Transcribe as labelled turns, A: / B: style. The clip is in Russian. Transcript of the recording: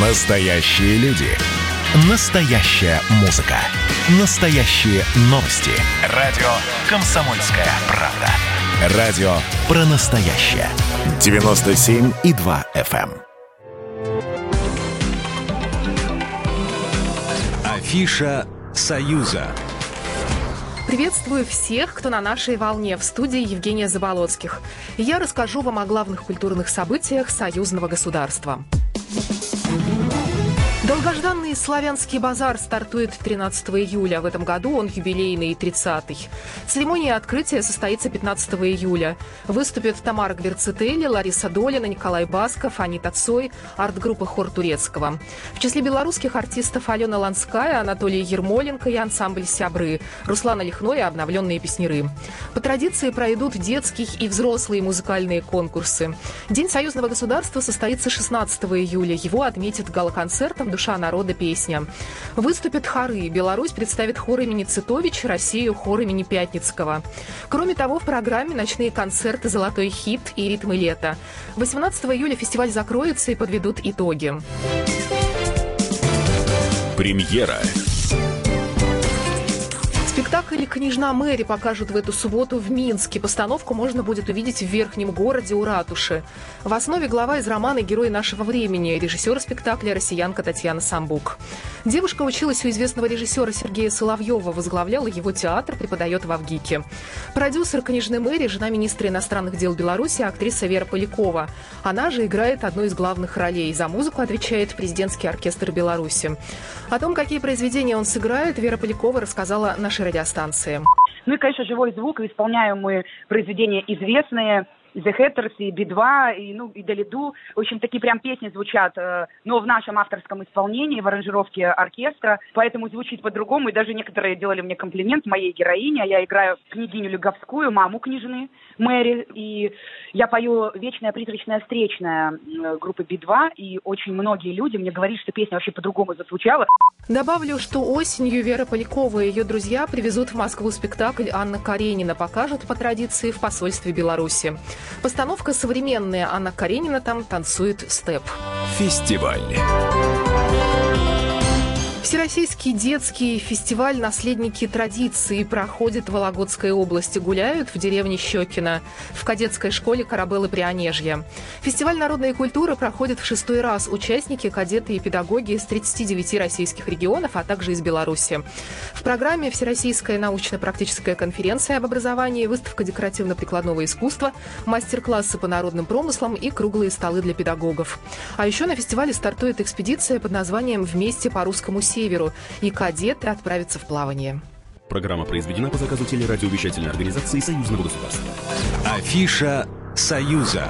A: Настоящие люди. Настоящая музыка. Настоящие новости. Радио «Комсомольская правда». Радио про настоящее. 97,2 FM.
B: Афиша «Союза».
C: Приветствую всех, кто на нашей волне в студии Евгения Заболоцких. Я расскажу вам о главных культурных событиях союзного государства. Долгожданный славянский базар стартует 13 июля. В этом году он юбилейный 30-й. Церемония открытия состоится 15 июля. Выступят Тамара Гверцетели, Лариса Долина, Николай Басков, Анита Цой, арт-группа «Хор Турецкого». В числе белорусских артистов Алена Ланская, Анатолий Ермоленко и ансамбль «Сябры», Руслана Лихной и обновленные песнеры. По традиции пройдут детские и взрослые музыкальные конкурсы. День союзного государства состоится 16 июля. Его отметят галоконцертом «Душа народа. Песня». Выступят хоры. Беларусь представит хор имени Цитович, Россию хор имени Пятницкого. Кроме того, в программе ночные концерты «Золотой хит» и «Ритмы лета». 18 июля фестиваль закроется и подведут итоги.
A: Премьера.
C: Спектакль «Княжна Мэри» покажут в эту субботу в Минске. Постановку можно будет увидеть в Верхнем городе у ратуши. В основе глава из романа «Герой нашего времени» режиссер спектакля россиянка Татьяна Самбук. Девушка училась у известного режиссера Сергея Соловьева, возглавляла его театр, преподает в Авгике. Продюсер «Княжны Мэри» – жена министра иностранных дел Беларуси, актриса Вера Полякова. Она же играет одну из главных ролей. За музыку отвечает президентский оркестр Беларуси. О том, какие произведения он сыграет, Вера Полякова рассказала нашей радиостанции.
D: Ну и, конечно, живой звук. Исполняем мы произведения известные, The Hatters и Би-2, и, ну, и Далиду. В общем, такие прям песни звучат, э, но в нашем авторском исполнении, в аранжировке оркестра, поэтому звучит по-другому. И даже некоторые делали мне комплимент моей героине. Я играю княгиню Люговскую, маму княжны Мэри, и я пою «Вечная призрачная встречная» э, группы Би-2, и очень многие люди мне говорят, что песня вообще по-другому зазвучала.
C: Добавлю, что осенью Вера Полякова и ее друзья привезут в Москву спектакль «Анна Каренина», покажут по традиции в посольстве Беларуси. Постановка современная. Анна Каренина там танцует степ.
A: Фестиваль.
C: Всероссийский детский фестиваль «Наследники традиции» проходит в Вологодской области. Гуляют в деревне Щекино, в кадетской школе Карабелы Прионежья. Фестиваль народной культуры проходит в шестой раз. Участники, кадеты и педагоги из 39 российских регионов, а также из Беларуси. В программе Всероссийская научно-практическая конференция об образовании, выставка декоративно-прикладного искусства, мастер-классы по народным промыслам и круглые столы для педагогов. А еще на фестивале стартует экспедиция под названием «Вместе по русскому северу», и кадеты отправятся в плавание.
B: Программа произведена по заказу телерадиовещательной организации Союзного государства. Афиша «Союза».